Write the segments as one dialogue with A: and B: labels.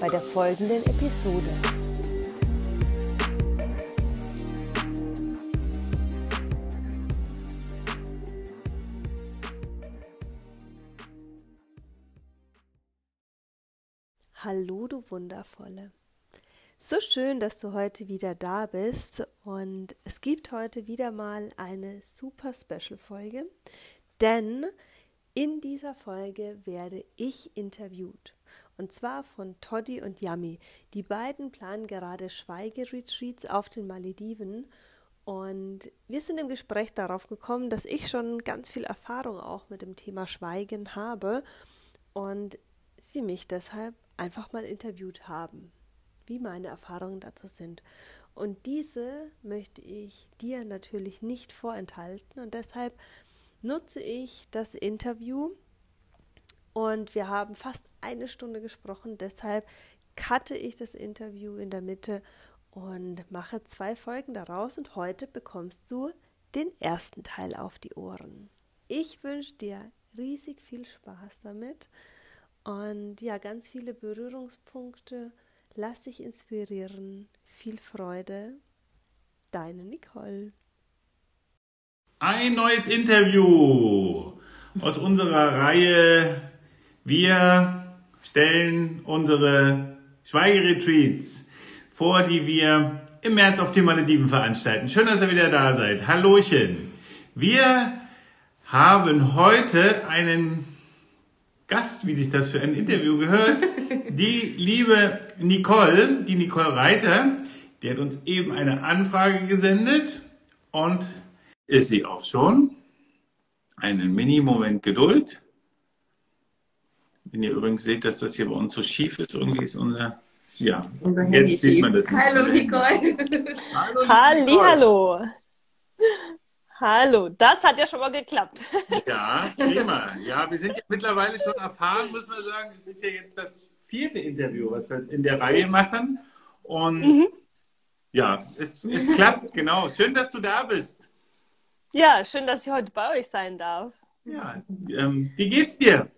A: bei der folgenden Episode. Hallo, du Wundervolle. So schön, dass du heute wieder da bist und es gibt heute wieder mal eine super Special Folge, denn in dieser Folge werde ich interviewt. Und zwar von Toddy und Yami. Die beiden planen gerade Schweigeretreats auf den Malediven. Und wir sind im Gespräch darauf gekommen, dass ich schon ganz viel Erfahrung auch mit dem Thema Schweigen habe und sie mich deshalb einfach mal interviewt haben, wie meine Erfahrungen dazu sind. Und diese möchte ich dir natürlich nicht vorenthalten und deshalb nutze ich das Interview und wir haben fast eine Stunde gesprochen. Deshalb cutte ich das Interview in der Mitte und mache zwei Folgen daraus. Und heute bekommst du den ersten Teil auf die Ohren. Ich wünsche dir riesig viel Spaß damit und ja, ganz viele Berührungspunkte. Lass dich inspirieren. Viel Freude. Deine Nicole.
B: Ein neues Interview aus unserer Reihe. Wir stellen unsere Schweigeretreats vor, die wir im März auf den Malediven veranstalten. Schön, dass ihr wieder da seid. Hallöchen. Wir haben heute einen Gast, wie sich das für ein Interview gehört. Die liebe Nicole, die Nicole Reiter, die hat uns eben eine Anfrage gesendet und ist sie auch schon. Einen Mini-Moment Geduld. Wenn ihr übrigens seht, dass das hier bei uns so schief ist, irgendwie ist unser. Ja, jetzt sieht man das. Nicht
A: hallo Nicole. hallo Halli, hallo. Hallo, das hat ja schon mal geklappt.
B: Ja, prima. Ja, wir sind ja mittlerweile schon erfahren, muss man sagen. Es ist ja jetzt das vierte Interview, was wir in der Reihe machen. Und mhm. ja, es, es klappt, genau. Schön, dass du da bist.
A: Ja, schön, dass ich heute bei euch sein darf.
B: Ja, ähm, wie geht's dir?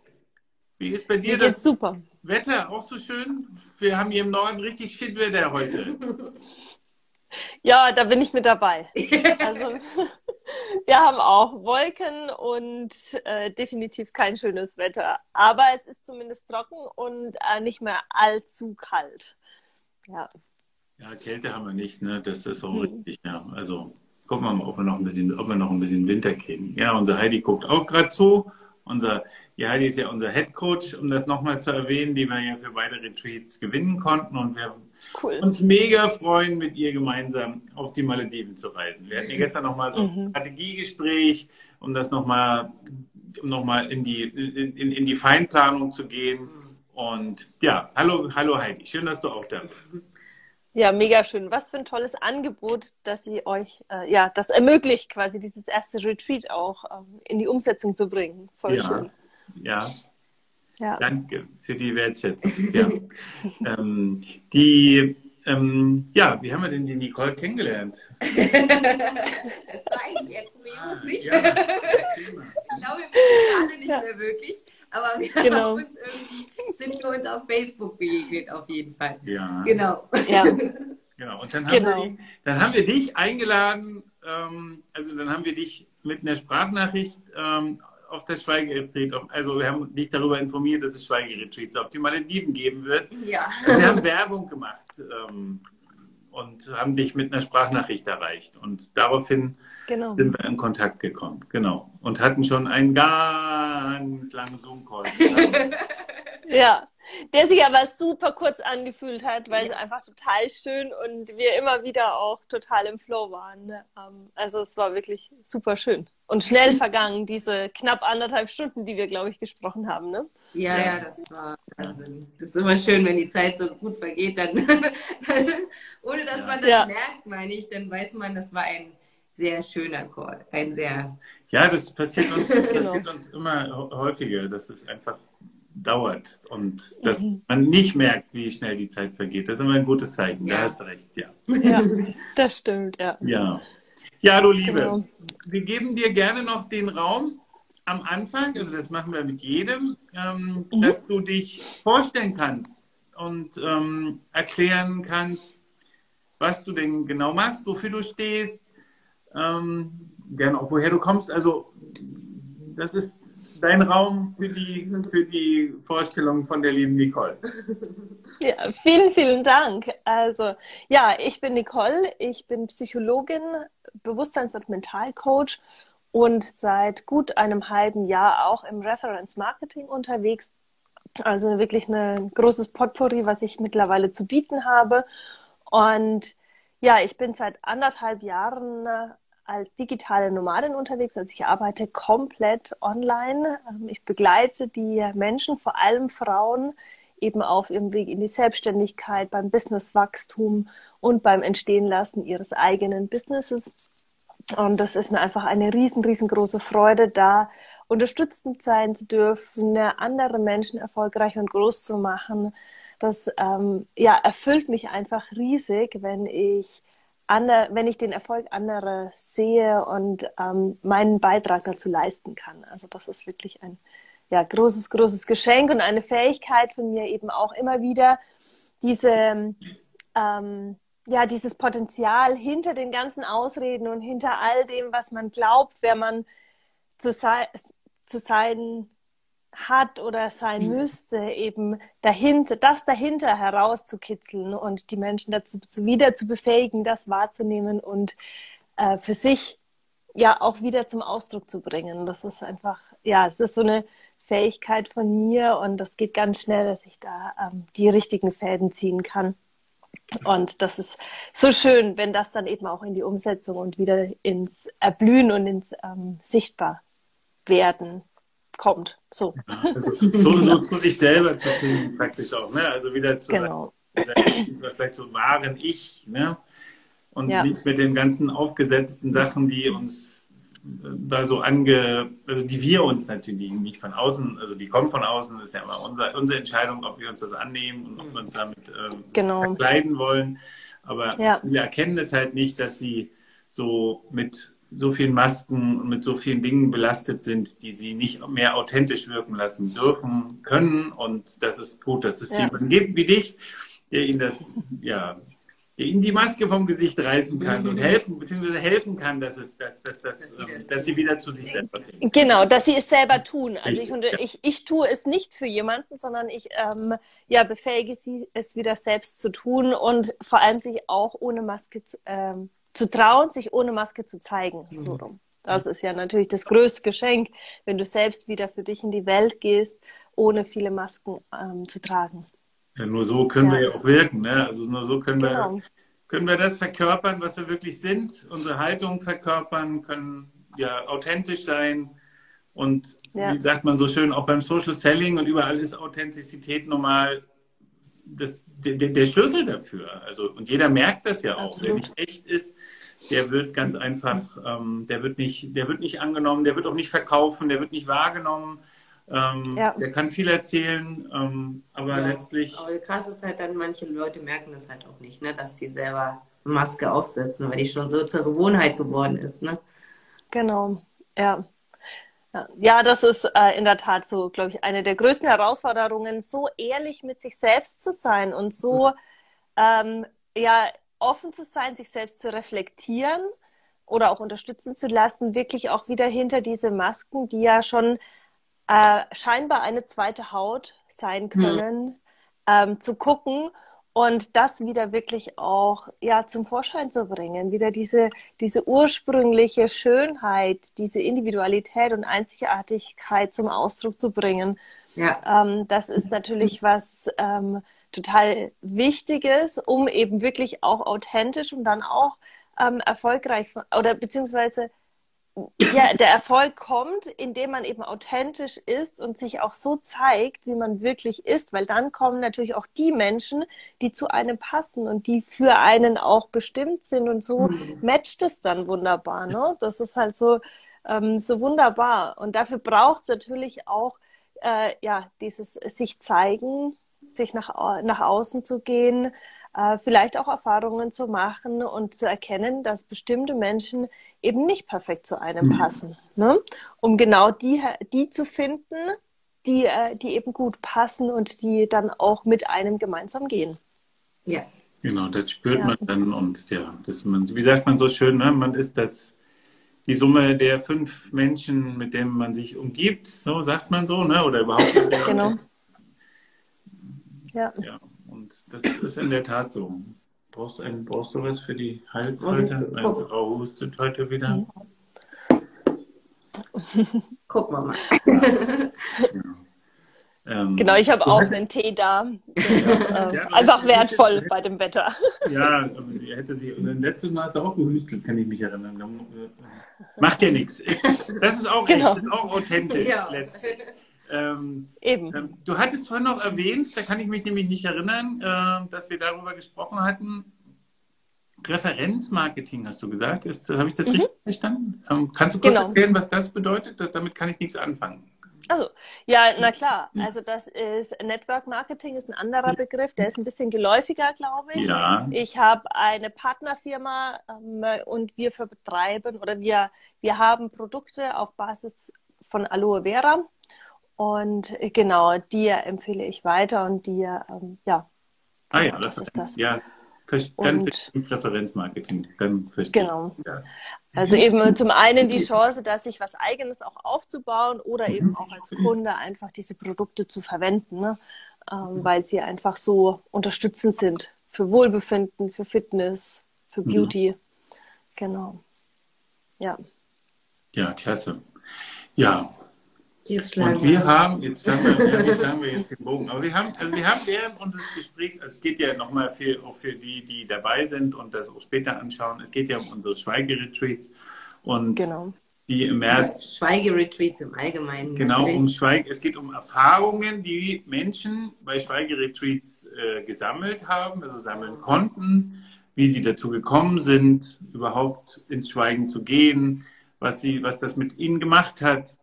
B: Wie ist bei dir
A: Mir das
B: super. Wetter? Auch so schön? Wir haben hier im Norden richtig Shitwetter heute.
A: Ja, da bin ich mit dabei. Also, wir haben auch Wolken und äh, definitiv kein schönes Wetter. Aber es ist zumindest trocken und äh, nicht mehr allzu kalt. Ja.
B: Ja, Kälte haben wir nicht, ne? Das ist auch hm. richtig, ja. Also gucken wir mal, ob wir noch ein bisschen, ob wir noch ein bisschen Winter kriegen. Ja, unser Heidi guckt auch gerade zu. Unser, ja, Heidi ist ja unser Head Coach, um das nochmal zu erwähnen, die wir ja für beide Retreats gewinnen konnten und wir cool. uns mega freuen, mit ihr gemeinsam auf die Malediven zu reisen. Wir hatten ja gestern nochmal so ein mhm. Strategiegespräch, um das nochmal, um nochmal in die, in, in die Feinplanung zu gehen. Und ja, hallo, hallo Heidi, schön, dass du auch da bist.
A: Ja, mega schön. Was für ein tolles Angebot, dass sie euch, äh, ja, das ermöglicht, quasi dieses erste Retreat auch ähm, in die Umsetzung zu bringen. Voll
B: ja,
A: schön.
B: Ja. ja. Danke für die Wertschätzung. Ja. ähm, die, ähm, ja, wie haben wir denn die Nicole kennengelernt? das war
C: eigentlich Ekumenius nicht. Ja, ich glaube, wir wissen alle nicht mehr wirklich. Aber wir genau. haben uns irgendwie, sind wir uns auf Facebook begegnet, auf jeden Fall.
B: Ja.
C: Genau. Ja.
B: genau. Und dann haben, genau. wir, dann haben wir dich eingeladen, ähm, also dann haben wir dich mit einer Sprachnachricht ähm, auf das Schweigeretreat, also wir haben dich darüber informiert, dass es Schweigeretreats auf die Malediven geben wird.
C: Ja.
B: Also wir haben Werbung gemacht ähm, und haben dich mit einer Sprachnachricht erreicht. Und daraufhin genau. sind wir in Kontakt gekommen. Genau. Und hatten schon einen ganz langen Zoom-Call.
A: ja. Der sich aber super kurz angefühlt hat, weil ja. es einfach total schön und wir immer wieder auch total im Flow waren. Ne? Ähm, also es war wirklich super schön und schnell vergangen, diese knapp anderthalb Stunden, die wir, glaube ich, gesprochen haben. Ne?
C: Ja, ja, das war Wahnsinn. Das ist immer schön, wenn die Zeit so gut vergeht, dann, ohne dass ja. man das ja. merkt, meine ich, dann weiß man, das war ein sehr schöner Chor, ein sehr
B: ja, das passiert uns, genau. passiert uns immer häufiger, dass es einfach dauert und dass mhm. man nicht merkt, wie schnell die Zeit vergeht. Das ist immer ein gutes Zeichen. Ja. Da hast du recht, ja.
A: Ja, das stimmt, ja.
B: Ja, ja du Liebe, genau. wir geben dir gerne noch den Raum am Anfang, also das machen wir mit jedem, ähm, mhm. dass du dich vorstellen kannst und ähm, erklären kannst, was du denn genau machst, wofür du stehst, ähm, gerne auch woher du kommst. Also das ist dein Raum für die, für die Vorstellung von der lieben Nicole.
A: Ja, vielen, vielen Dank. Also ja, ich bin Nicole, ich bin Psychologin, Bewusstseins- und Mentalcoach und seit gut einem halben Jahr auch im Reference Marketing unterwegs. Also wirklich ein großes Potpourri, was ich mittlerweile zu bieten habe. Und ja, ich bin seit anderthalb Jahren als digitale Nomadin unterwegs. Also ich arbeite komplett online. Ähm, ich begleite die Menschen, vor allem Frauen, eben auf ihrem Weg in die Selbstständigkeit, beim Businesswachstum und beim Entstehenlassen ihres eigenen Businesses. Und das ist mir einfach eine riesen, riesengroße Freude, da unterstützend sein zu dürfen, andere Menschen erfolgreich und groß zu machen. Das ähm, ja, erfüllt mich einfach riesig, wenn ich ander, wenn ich den Erfolg anderer sehe und ähm, meinen Beitrag dazu leisten kann. Also das ist wirklich ein ja, großes, großes Geschenk und eine Fähigkeit von mir eben auch immer wieder, diese, ähm, ja, dieses Potenzial hinter den ganzen Ausreden und hinter all dem, was man glaubt, wer man zu, sei, zu sein hat oder sein mhm. müsste, eben dahinter, das dahinter herauszukitzeln und die Menschen dazu wieder zu befähigen, das wahrzunehmen und äh, für sich ja auch wieder zum Ausdruck zu bringen. Das ist einfach, ja, es ist so eine Fähigkeit von mir und das geht ganz schnell, dass ich da ähm, die richtigen Fäden ziehen kann. Und das ist so schön, wenn das dann eben auch in die Umsetzung und wieder ins Erblühen und ins ähm, Sichtbarwerden kommt. So.
B: Also, so, so zu sich selber zu finden, praktisch auch. Ne? Also wieder zu genau. sagen, vielleicht so wahren Ich. Ne? Und ja. nicht mit den ganzen aufgesetzten Sachen, die uns äh, da so ange, also die wir uns natürlich nicht von außen, also die kommen von außen, das ist ja immer unsere, unsere Entscheidung, ob wir uns das annehmen und ob wir uns damit äh, genau. verkleiden wollen. Aber ja. viele erkennen es halt nicht, dass sie so mit so vielen Masken und mit so vielen Dingen belastet sind, die sie nicht mehr authentisch wirken lassen dürfen, können. Und das ist gut, dass es ja. jemanden gibt wie dich, der ihnen das, ja, der ihnen die Maske vom Gesicht reißen kann mhm. und helfen, beziehungsweise helfen kann, dass es, dass, dass, dass, dass, ähm, dass sie wieder zu sich selber
A: finden. Genau, dass sie es selber tun. Also ich, und ja. ich, ich tue es nicht für jemanden, sondern ich ähm, ja, befähige sie, es wieder selbst zu tun und vor allem sich auch ohne Maske zu, ähm, zu trauen, sich ohne Maske zu zeigen. So mhm. rum. Das ist ja natürlich das größte Geschenk, wenn du selbst wieder für dich in die Welt gehst, ohne viele Masken ähm, zu tragen.
B: Ja, nur so können ja. wir ja auch wirken. Ne? Also nur so können genau. wir, können wir das verkörpern, was wir wirklich sind, unsere Haltung verkörpern, können ja authentisch sein. Und ja. wie sagt man so schön, auch beim Social Selling und überall ist Authentizität normal das, der, der Schlüssel dafür. Also, und jeder merkt das ja auch. Absolut. Wer nicht echt ist, der wird ganz einfach, ähm, der wird nicht, der wird nicht angenommen, der wird auch nicht verkaufen, der wird nicht wahrgenommen. Ähm, ja. Der kann viel erzählen, ähm, aber ja. letztlich.
C: Aber krass ist halt dann, manche Leute merken das halt auch nicht, ne, dass sie selber Maske aufsetzen, weil die schon so zur Gewohnheit geworden ist. Ne?
A: Genau, ja. Ja, das ist äh, in der Tat so, glaube ich, eine der größten Herausforderungen, so ehrlich mit sich selbst zu sein und so ähm, ja offen zu sein, sich selbst zu reflektieren oder auch unterstützen zu lassen, wirklich auch wieder hinter diese Masken, die ja schon äh, scheinbar eine zweite Haut sein hm. können, mhm. ähm, zu gucken und das wieder wirklich auch ja zum Vorschein zu bringen, wieder diese diese ursprüngliche Schönheit, diese Individualität und Einzigartigkeit zum Ausdruck zu bringen. Ja. Ähm, das ist natürlich was ähm, total Wichtiges, um eben wirklich auch authentisch und dann auch ähm, erfolgreich oder beziehungsweise ja, der Erfolg kommt, indem man eben authentisch ist und sich auch so zeigt, wie man wirklich ist, weil dann kommen natürlich auch die Menschen, die zu einem passen und die für einen auch bestimmt sind und so mhm. matcht es dann wunderbar. Ne? Das ist halt so, ähm, so wunderbar. Und dafür braucht es natürlich auch äh, ja, dieses sich zeigen, sich nach, nach außen zu gehen, äh, vielleicht auch Erfahrungen zu machen und zu erkennen, dass bestimmte Menschen eben nicht perfekt zu einem mhm. passen. Ne? Um genau die, die zu finden, die, äh, die eben gut passen und die dann auch mit einem gemeinsam gehen.
B: Ja. Genau, das spürt ja. man dann und ja, das man, wie sagt man so schön, ne? man ist das die Summe der fünf Menschen, mit denen man sich umgibt, so sagt man so, ne? Oder überhaupt. genau. Ja. ja. Das ist in der Tat so. Brauchst, ein, brauchst du was für die Halshalte? Meine Frau hustet heute wieder.
C: Gucken wir mal.
A: Ja. Ähm, genau, ich habe auch einen Tee da. Ist, äh, ja, einfach wertvoll hätte, bei dem Wetter.
B: Ja, aber sie hätte sie. Und letztes Mal du auch gehüstelt, kann ich mich erinnern. Äh, macht ja nichts. Das ist auch, genau. das ist auch authentisch. Ja. Ähm, Eben. Ähm, du hattest vorhin noch erwähnt, da kann ich mich nämlich nicht erinnern, äh, dass wir darüber gesprochen hatten. Referenzmarketing hast du gesagt. Habe ich das mhm. richtig verstanden? Ähm, kannst du kurz genau. erklären, was das bedeutet? Das, damit kann ich nichts anfangen.
A: Also, ja, na klar. Also das ist Network Marketing ist ein anderer Begriff, der ist ein bisschen geläufiger, glaube ich. Ja. Ich habe eine Partnerfirma ähm, und wir vertreiben oder wir, wir haben Produkte auf Basis von Aloe Vera und genau, die empfehle ich weiter und die, ähm, ja.
B: Ah ja, das, ist das. Ja, dann und, Referenzmarketing. Dann verstehe
A: genau. Ja. Also eben zum einen die Chance, dass sich was Eigenes auch aufzubauen oder eben auch als Kunde einfach diese Produkte zu verwenden, ne? ähm, weil sie einfach so unterstützend sind für Wohlbefinden, für Fitness, für mhm. Beauty. Mhm. Genau. Ja.
B: Ja, klasse. Ja, Jetzt und wir haben, jetzt haben wir, ja, jetzt haben wir jetzt den Bogen, aber wir haben, also wir haben während unseres Gesprächs, also es geht ja nochmal für, auch für die, die dabei sind und das auch später anschauen, es geht ja um unsere Schweigeretreats und genau. die im März.
C: Schweigeretreats im Allgemeinen.
B: Genau, natürlich. um Schweige, es geht um Erfahrungen, die Menschen bei Schweigeretreats äh, gesammelt haben, also sammeln konnten, wie sie dazu gekommen sind, überhaupt ins Schweigen zu gehen, was sie, was das mit ihnen gemacht hat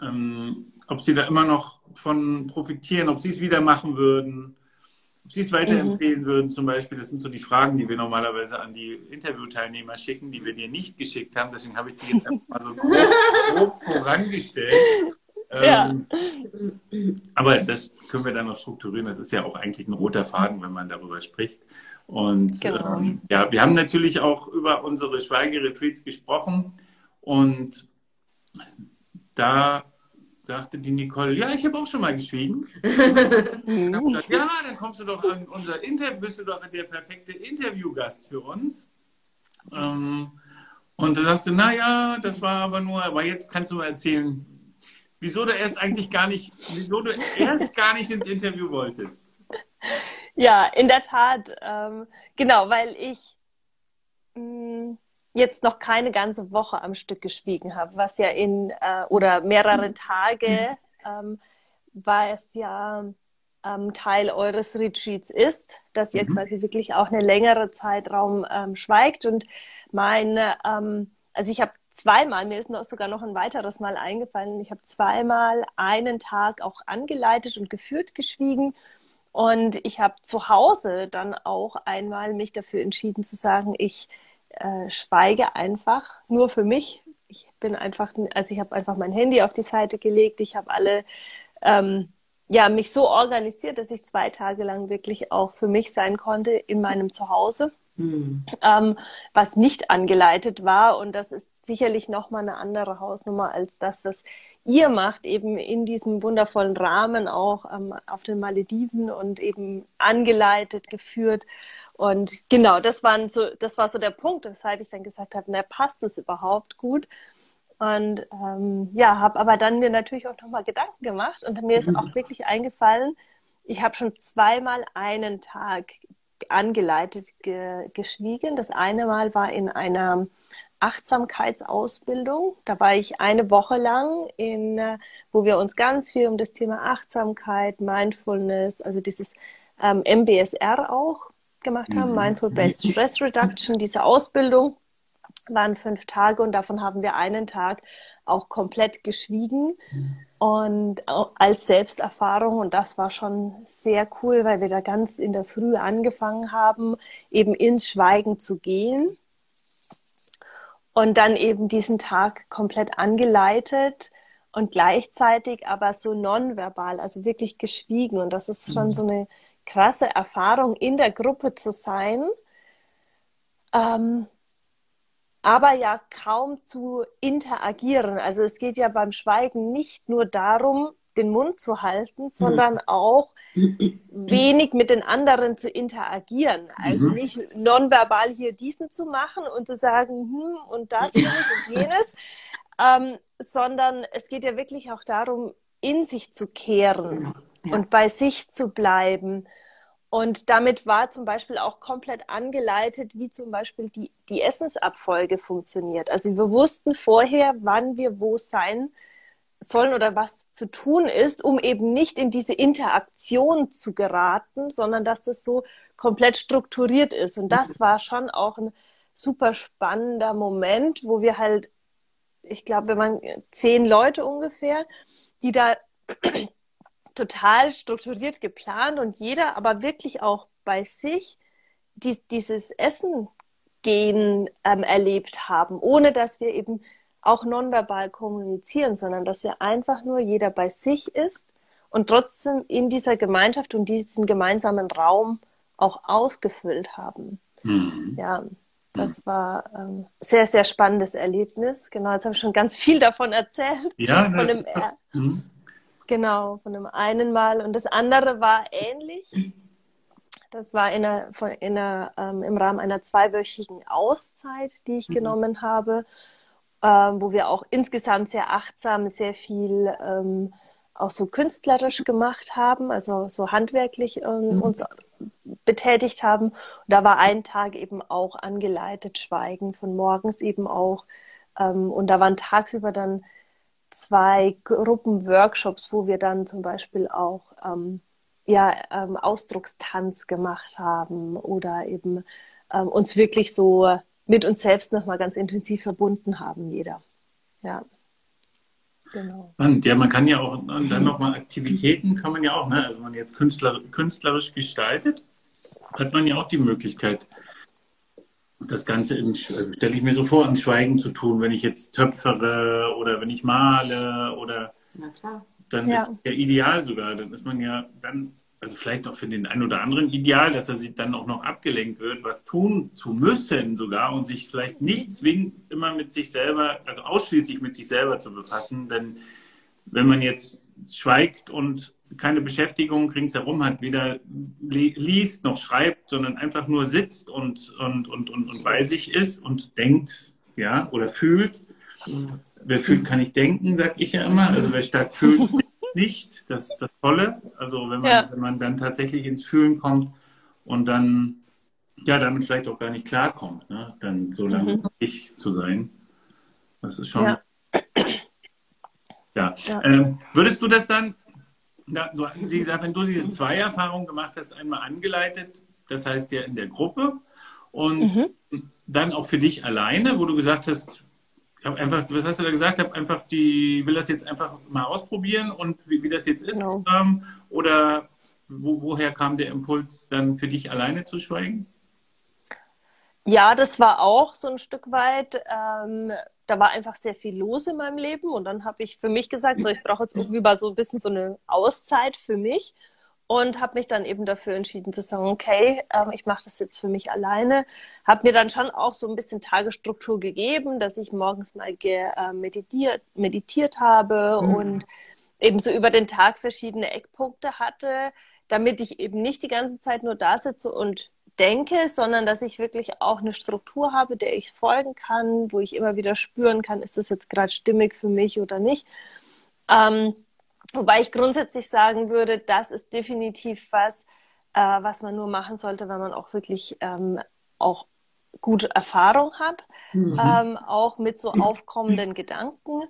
B: ähm, ob Sie da immer noch von profitieren, ob Sie es wieder machen würden, ob Sie es weiterempfehlen mhm. würden zum Beispiel. Das sind so die Fragen, die wir normalerweise an die Interviewteilnehmer schicken, die wir dir nicht geschickt haben. Deswegen habe ich die jetzt einfach mal so grob, grob vorangestellt. Ja. Ähm, aber das können wir dann noch strukturieren. Das ist ja auch eigentlich ein roter Faden, wenn man darüber spricht. Und genau. ähm, ja, wir haben natürlich auch über unsere Schweigeretreats gesprochen und da sagte die Nicole, ja, ich habe auch schon mal geschwiegen. gesagt, ja, dann kommst du doch an unser Interview, bist du doch der perfekte Interviewgast für uns. Ähm, und da sagst du, naja, das war aber nur, aber jetzt kannst du mal erzählen, wieso du erst eigentlich gar nicht, wieso du erst gar nicht ins Interview wolltest.
A: Ja, in der Tat, ähm, genau, weil ich mh, mm, jetzt noch keine ganze Woche am Stück geschwiegen habe, was ja in äh, oder mehrere Tage, ähm, war es ja ähm, Teil eures Retreats ist, dass ihr mhm. quasi wirklich auch eine längere Zeitraum ähm, schweigt. Und meine, ähm, also ich habe zweimal, mir ist noch sogar noch ein weiteres Mal eingefallen, ich habe zweimal einen Tag auch angeleitet und geführt geschwiegen. Und ich habe zu Hause dann auch einmal mich dafür entschieden zu sagen, ich äh, schweige einfach nur für mich. Ich bin einfach, also ich habe einfach mein Handy auf die Seite gelegt. Ich habe alle, ähm, ja, mich so organisiert, dass ich zwei Tage lang wirklich auch für mich sein konnte in meinem Zuhause. Mhm. Ähm, was nicht angeleitet war. Und das ist sicherlich nochmal eine andere Hausnummer als das, was ihr macht, eben in diesem wundervollen Rahmen auch ähm, auf den Malediven und eben angeleitet, geführt. Und genau, das waren so, das war so der Punkt, weshalb ich dann gesagt habe, na, passt es überhaupt gut? Und ähm, ja, habe aber dann mir natürlich auch nochmal Gedanken gemacht und mir ist auch wirklich eingefallen, ich habe schon zweimal einen Tag angeleitet ge geschwiegen. Das eine Mal war in einer Achtsamkeitsausbildung. Da war ich eine Woche lang, in, wo wir uns ganz viel um das Thema Achtsamkeit, Mindfulness, also dieses ähm, MBSR auch gemacht haben, mhm. Mindful Based Stress Reduction, diese Ausbildung waren fünf Tage und davon haben wir einen Tag auch komplett geschwiegen und als Selbsterfahrung und das war schon sehr cool, weil wir da ganz in der Früh angefangen haben, eben ins Schweigen zu gehen und dann eben diesen Tag komplett angeleitet und gleichzeitig aber so nonverbal, also wirklich geschwiegen und das ist schon mhm. so eine krasse Erfahrung, in der Gruppe zu sein. Ähm, aber ja kaum zu interagieren. Also es geht ja beim Schweigen nicht nur darum, den Mund zu halten, mhm. sondern auch wenig mit den anderen zu interagieren. Also mhm. nicht nonverbal hier diesen zu machen und zu sagen, hm, und das und jenes, ähm, sondern es geht ja wirklich auch darum, in sich zu kehren und bei sich zu bleiben und damit war zum Beispiel auch komplett angeleitet, wie zum Beispiel die, die Essensabfolge funktioniert. Also wir wussten vorher, wann wir wo sein sollen oder was zu tun ist, um eben nicht in diese Interaktion zu geraten, sondern dass das so komplett strukturiert ist. Und das war schon auch ein super spannender Moment, wo wir halt, ich glaube, wenn man zehn Leute ungefähr, die da total strukturiert geplant und jeder aber wirklich auch bei sich die, dieses Essen gehen ähm, erlebt haben, ohne dass wir eben auch nonverbal kommunizieren, sondern dass wir einfach nur jeder bei sich ist und trotzdem in dieser Gemeinschaft und diesen gemeinsamen Raum auch ausgefüllt haben. Mhm. Ja, das mhm. war ähm, sehr, sehr spannendes Erlebnis. Genau, jetzt habe ich schon ganz viel davon erzählt.
B: Ja,
A: von dem, mhm. Genau, von dem einen Mal. Und das andere war ähnlich. Das war in einer, von, in einer, ähm, im Rahmen einer zweiwöchigen Auszeit, die ich mhm. genommen habe, ähm, wo wir auch insgesamt sehr achtsam, sehr viel ähm, auch so künstlerisch gemacht haben, also so handwerklich ähm, mhm. uns betätigt haben. Und da war ein Tag eben auch angeleitet, Schweigen von morgens eben auch. Ähm, und da waren tagsüber dann zwei Gruppenworkshops, wo wir dann zum Beispiel auch ähm, ja, ähm, Ausdruckstanz gemacht haben oder eben ähm, uns wirklich so mit uns selbst nochmal ganz intensiv verbunden haben, jeder. Ja.
B: Genau. Und ja, man kann ja auch dann nochmal Aktivitäten kann man ja auch, ne? Also wenn man jetzt Künstler, künstlerisch gestaltet, hat man ja auch die Möglichkeit, das Ganze, im, also stelle ich mir so vor, im Schweigen zu tun, wenn ich jetzt töpfere oder wenn ich male oder dann ja. ist ja ideal sogar. Dann ist man ja dann, also vielleicht auch für den einen oder anderen ideal, dass er sich dann auch noch abgelenkt wird, was tun zu müssen sogar und sich vielleicht nicht zwingt, immer mit sich selber, also ausschließlich mit sich selber zu befassen. Denn wenn man jetzt schweigt und keine Beschäftigung ringsherum hat, weder liest noch schreibt, sondern einfach nur sitzt und, und, und, und, und bei sich ist und denkt, ja, oder fühlt. Wer fühlt, kann nicht denken, sag ich ja immer. Also wer stark fühlt, nicht. Das ist das Tolle. Also wenn man, ja. wenn man dann tatsächlich ins Fühlen kommt und dann ja damit vielleicht auch gar nicht klarkommt, ne? dann so lange mhm. ich zu sein. Das ist schon. Ja. ja. ja. Ähm, würdest du das dann na, du, wie gesagt, wenn du diese zwei Erfahrungen gemacht hast, einmal angeleitet, das heißt ja in der Gruppe und mhm. dann auch für dich alleine, wo du gesagt hast, habe einfach, was hast du da gesagt? Habe einfach die, will das jetzt einfach mal ausprobieren und wie, wie das jetzt ist? Genau. Ähm, oder wo, woher kam der Impuls, dann für dich alleine zu schweigen?
A: Ja, das war auch so ein Stück weit ähm, da war einfach sehr viel los in meinem Leben und dann habe ich für mich gesagt, so ich brauche jetzt irgendwie mal so ein bisschen so eine Auszeit für mich und habe mich dann eben dafür entschieden zu sagen, okay, ähm, ich mache das jetzt für mich alleine. Habe mir dann schon auch so ein bisschen Tagesstruktur gegeben, dass ich morgens mal äh, meditiert, meditiert habe mhm. und eben so über den Tag verschiedene Eckpunkte hatte, damit ich eben nicht die ganze Zeit nur da sitze und denke, sondern dass ich wirklich auch eine Struktur habe, der ich folgen kann, wo ich immer wieder spüren kann, ist das jetzt gerade stimmig für mich oder nicht. Ähm, wobei ich grundsätzlich sagen würde, das ist definitiv was, äh, was man nur machen sollte, wenn man auch wirklich ähm, auch gute Erfahrung hat, mhm. ähm, auch mit so aufkommenden Gedanken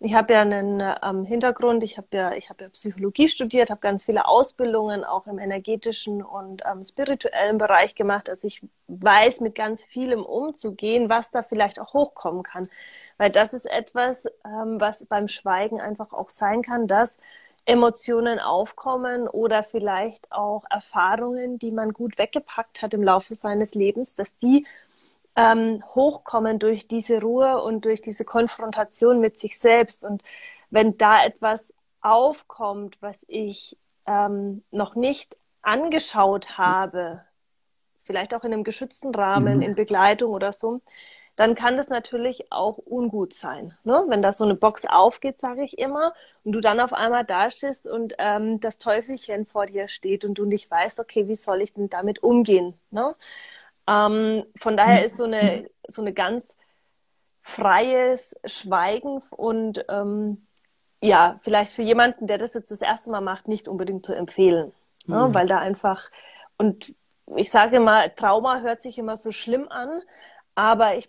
A: ich habe ja einen ähm, Hintergrund, ich habe ja, ich habe ja Psychologie studiert, habe ganz viele Ausbildungen auch im energetischen und ähm, spirituellen Bereich gemacht, dass ich weiß, mit ganz vielem umzugehen, was da vielleicht auch hochkommen kann. Weil das ist etwas, ähm, was beim Schweigen einfach auch sein kann, dass Emotionen aufkommen oder vielleicht auch Erfahrungen, die man gut weggepackt hat im Laufe seines Lebens, dass die ähm, hochkommen durch diese Ruhe und durch diese Konfrontation mit sich selbst. Und wenn da etwas aufkommt, was ich ähm, noch nicht angeschaut habe, vielleicht auch in einem geschützten Rahmen, mhm. in Begleitung oder so, dann kann das natürlich auch ungut sein. Ne? Wenn da so eine Box aufgeht, sage ich immer, und du dann auf einmal dastehst und ähm, das Teufelchen vor dir steht und du nicht weißt, okay, wie soll ich denn damit umgehen? Ne? Ähm, von daher ist so eine, so eine ganz freies Schweigen und ähm, ja, vielleicht für jemanden, der das jetzt das erste Mal macht, nicht unbedingt zu empfehlen. Ne? Mhm. Ne? Weil da einfach, und ich sage immer, Trauma hört sich immer so schlimm an, aber ich,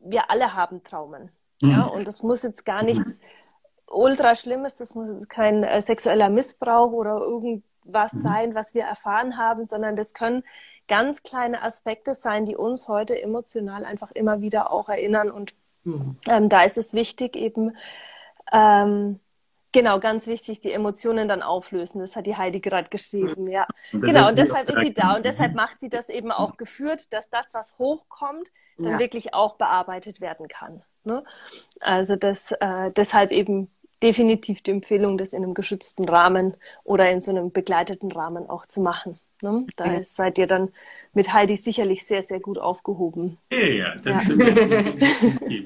A: wir alle haben Traumen. Mhm. Ja? Und das muss jetzt gar nichts ultra Schlimmes, das muss jetzt kein äh, sexueller Missbrauch oder irgendwas mhm. sein, was wir erfahren haben, sondern das können ganz kleine Aspekte sein, die uns heute emotional einfach immer wieder auch erinnern. Und mhm. ähm, da ist es wichtig, eben, ähm, genau, ganz wichtig, die Emotionen dann auflösen. Das hat die Heidi gerade geschrieben, ja. Und genau, und deshalb ist sie da und deshalb macht sie das eben auch geführt, dass das, was hochkommt, dann ja. wirklich auch bearbeitet werden kann. Ne? Also das, äh, deshalb eben definitiv die Empfehlung, das in einem geschützten Rahmen oder in so einem begleiteten Rahmen auch zu machen. Ne? Da ja. seid ihr dann mit Heidi sicherlich sehr, sehr gut aufgehoben.
B: Ja, ja, das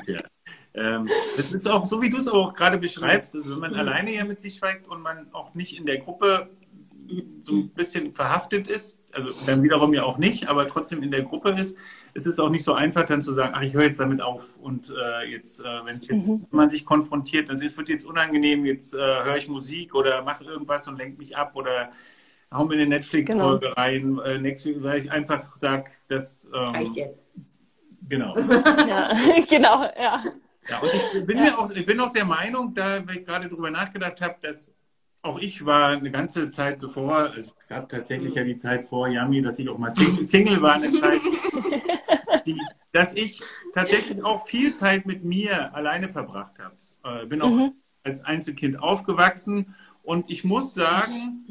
B: ja. Ähm, das ist auch so, wie du es auch gerade beschreibst, also wenn man mhm. alleine ja mit sich schweigt und man auch nicht in der Gruppe so ein bisschen verhaftet ist, also dann wiederum ja auch nicht, aber trotzdem in der Gruppe ist, ist es auch nicht so einfach dann zu sagen, ach, ich höre jetzt damit auf und äh, jetzt, äh, wenn es jetzt, mhm. man sich konfrontiert, also es wird jetzt unangenehm, jetzt äh, höre ich Musik oder mache irgendwas und lenke mich ab oder hauen wir eine Netflix-Folge genau. rein, äh, nächste, weil ich einfach sage, dass.
C: Ähm, Reicht jetzt.
B: Genau.
A: ja, genau, ja.
B: Ja, und ich bin, ja. Mir auch, ich bin auch der Meinung, da weil ich gerade drüber nachgedacht habe, dass auch ich war eine ganze Zeit bevor, es gab tatsächlich ja die Zeit vor Yami, dass ich auch mal Single, Single war, eine Zeit, dass ich tatsächlich auch viel Zeit mit mir alleine verbracht habe. Äh, bin auch mhm. als Einzelkind aufgewachsen und ich muss sagen,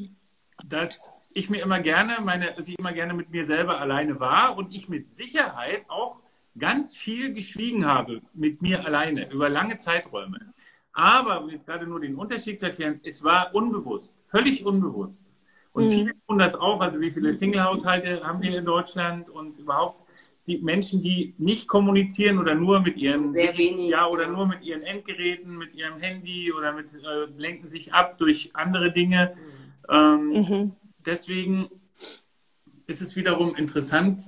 B: dass ich mir immer gerne meine, dass ich immer gerne mit mir selber alleine war und ich mit Sicherheit auch ganz viel geschwiegen habe mit mir alleine über lange Zeiträume. Aber, um jetzt gerade nur den Unterschied zu erklären, es war unbewusst, völlig unbewusst. Und mhm. viele tun das auch, also wie viele Single-Haushalte haben wir in Deutschland und überhaupt die Menschen, die nicht kommunizieren oder nur mit ihren
C: Sehr wenig.
B: ja oder nur mit ihren Endgeräten, mit ihrem Handy oder mit äh, lenken sich ab durch andere Dinge. Mhm ähm, mhm. Deswegen ist es wiederum interessant,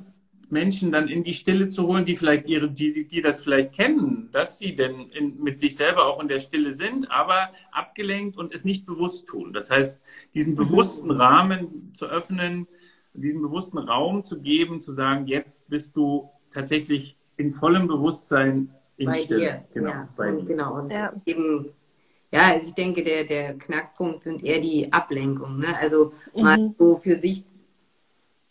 B: Menschen dann in die Stille zu holen, die vielleicht ihre, die, die das vielleicht kennen, dass sie denn in, mit sich selber auch in der Stille sind, aber abgelenkt und es nicht bewusst tun. Das heißt, diesen mhm. bewussten Rahmen zu öffnen, diesen bewussten Raum zu geben, zu sagen, jetzt bist du tatsächlich in vollem Bewusstsein in
C: bei
B: Stille.
C: Dir. Genau, ja, bei und, genau. Und ja. eben ja, also ich denke, der, der Knackpunkt sind eher die Ablenkungen. Ne? Also mhm. mal so für sich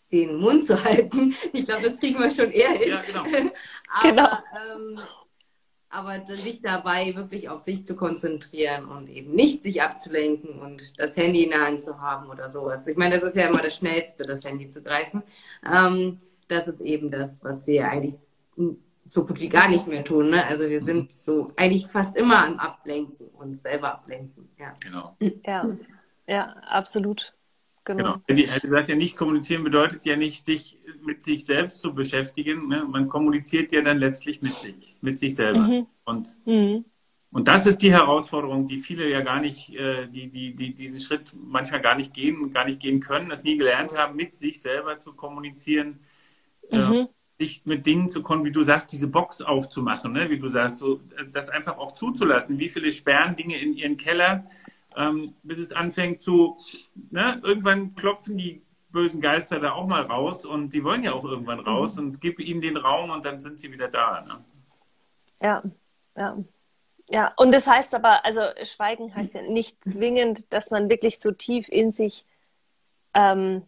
C: den Mund zu halten. Ich glaube, das kriegen wir schon eher hin. Ja, genau. aber, genau. Ähm, aber sich dabei wirklich auf sich zu konzentrieren und eben nicht sich abzulenken und das Handy in der Hand zu haben oder sowas. Ich meine, das ist ja immer das Schnellste, das Handy zu greifen. Ähm, das ist eben das, was wir eigentlich so gut wie gar nicht mehr tun. Ne? Also wir sind so eigentlich fast immer am Ablenken, uns selber ablenken. Ja.
B: Genau.
A: Ja, ja absolut.
B: Genau. genau. Die, er sagt ja nicht, kommunizieren bedeutet ja nicht, sich mit sich selbst zu beschäftigen. Ne? Man kommuniziert ja dann letztlich mit sich, mit sich selber. Mhm. Und, mhm. und das ist die Herausforderung, die viele ja gar nicht, äh, die, die, die diesen Schritt manchmal gar nicht gehen, gar nicht gehen können, das nie gelernt haben, mit sich selber zu kommunizieren. Äh, mhm. Äh, nicht mit Dingen zu kommen, wie du sagst, diese Box aufzumachen, ne? wie du sagst, so, das einfach auch zuzulassen. Wie viele sperren Dinge in ihren Keller, ähm, bis es anfängt zu, ne? irgendwann klopfen die bösen Geister da auch mal raus und die wollen ja auch irgendwann mhm. raus und gib ihnen den Raum und dann sind sie wieder da. Ne?
A: Ja, ja. Ja, und das heißt aber, also Schweigen heißt ja nicht zwingend, dass man wirklich so tief in sich ähm,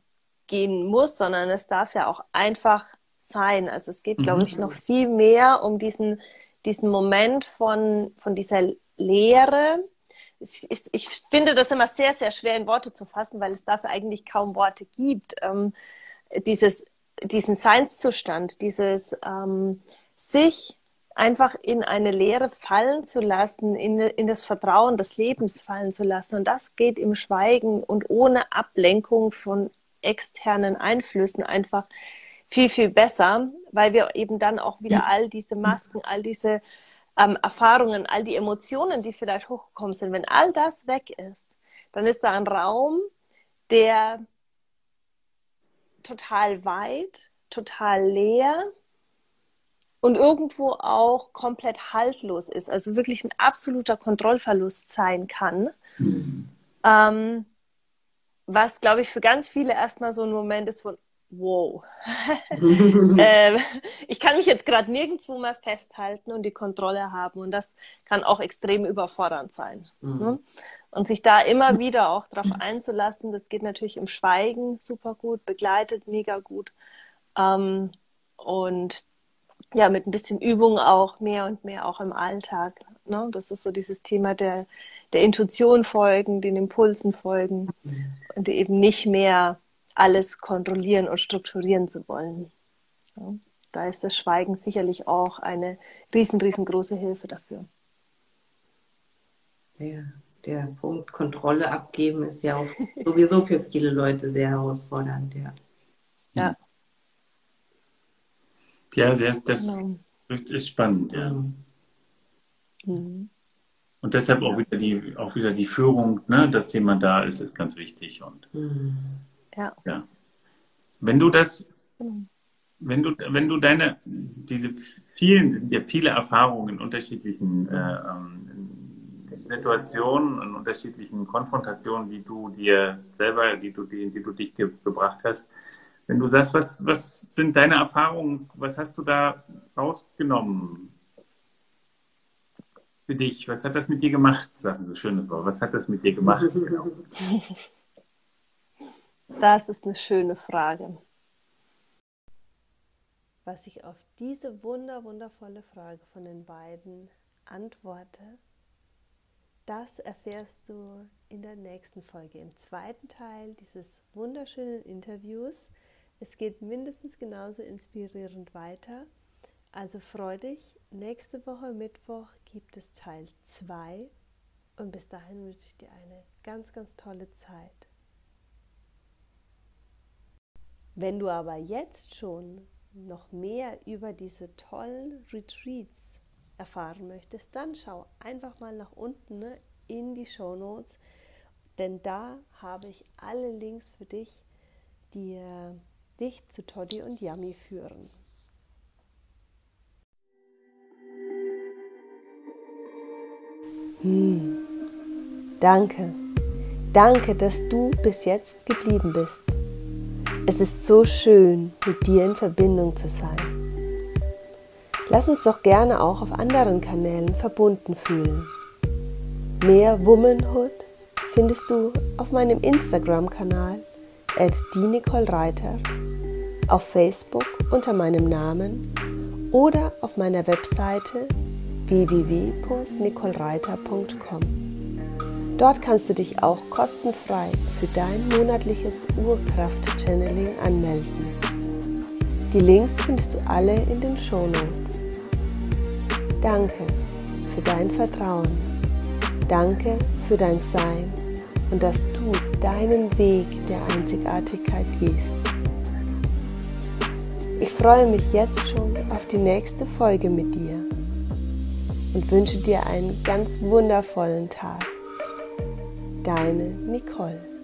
A: gehen muss, sondern es darf ja auch einfach sein. Also es geht, glaube mhm. ich, noch viel mehr um diesen, diesen Moment von, von dieser Leere, ich, ich, ich, finde das immer sehr, sehr schwer in Worte zu fassen, weil es dafür eigentlich kaum Worte gibt. Ähm, dieses, diesen Seinszustand, dieses ähm, sich einfach in eine Lehre fallen zu lassen, in, in das Vertrauen des Lebens fallen zu lassen. Und das geht im Schweigen und ohne Ablenkung von externen Einflüssen einfach viel, viel besser, weil wir eben dann auch wieder all diese Masken, all diese ähm, Erfahrungen, all die Emotionen, die vielleicht hochgekommen sind, wenn all das weg ist, dann ist da ein Raum, der total weit, total leer und irgendwo auch komplett haltlos ist, also wirklich ein absoluter Kontrollverlust sein kann. Mhm. Ähm, was, glaube ich, für ganz viele erstmal so ein Moment ist von, wow. äh, ich kann mich jetzt gerade nirgendwo mehr festhalten und die Kontrolle haben. Und das kann auch extrem überfordernd sein. Mhm. Ne? Und sich da immer wieder auch darauf einzulassen, das geht natürlich im Schweigen super gut, begleitet mega gut. Ähm, und ja, mit ein bisschen Übung auch mehr und mehr auch im Alltag. Ne? Das ist so dieses Thema der, der Intuition folgen, den Impulsen folgen mhm. und eben nicht mehr alles kontrollieren und strukturieren zu wollen. Ja, da ist das Schweigen sicherlich auch eine riesen, riesengroße Hilfe dafür.
C: Ja, der Punkt Kontrolle abgeben ist ja auch sowieso für viele Leute sehr herausfordernd. Ja.
B: Ja, ja das, das genau. ist spannend. Ja. Mhm. Und deshalb auch wieder die, auch wieder die Führung, ne, dass jemand da ist, ist ganz wichtig. Und mhm. Ja. ja. Wenn du das, genau. wenn du, wenn du deine, diese vielen, ja, viele Erfahrungen in unterschiedlichen äh, ähm, Situationen, in unterschiedlichen Konfrontationen, die du dir selber, die du, die, die du dich ge gebracht hast, wenn du sagst, was, was sind deine Erfahrungen, was hast du da rausgenommen für dich? Was hat das mit dir gemacht? Sagen so schönes Wort. Was hat das mit dir gemacht? Genau.
A: Das ist eine schöne Frage. Was ich auf diese wunder, wundervolle Frage von den beiden antworte, das erfährst du in der nächsten Folge, im zweiten Teil dieses wunderschönen Interviews. Es geht mindestens genauso inspirierend weiter. Also freu dich, nächste Woche Mittwoch gibt es Teil 2 und bis dahin wünsche ich dir eine ganz, ganz tolle Zeit. Wenn du aber jetzt schon noch mehr über diese tollen Retreats erfahren möchtest, dann schau einfach mal nach unten ne, in die Show Notes, denn da habe ich alle Links für dich, die äh, dich zu Toddy und Yummy führen. Hm. Danke. Danke, dass du bis jetzt geblieben bist. Es ist so schön, mit dir in Verbindung zu sein. Lass uns doch gerne auch auf anderen Kanälen verbunden fühlen. Mehr Womanhood findest du auf meinem Instagram-Kanal at Reiter, auf Facebook unter meinem Namen oder auf meiner Webseite www.nicolereiter.com. Dort kannst du dich auch kostenfrei für dein monatliches Urkraft-Channeling anmelden. Die Links findest du alle in den Shownotes. Danke für dein Vertrauen. Danke für dein Sein und dass du deinen Weg der Einzigartigkeit gehst. Ich freue mich jetzt schon auf die nächste Folge mit dir und wünsche dir einen ganz wundervollen Tag. Deine Nicole.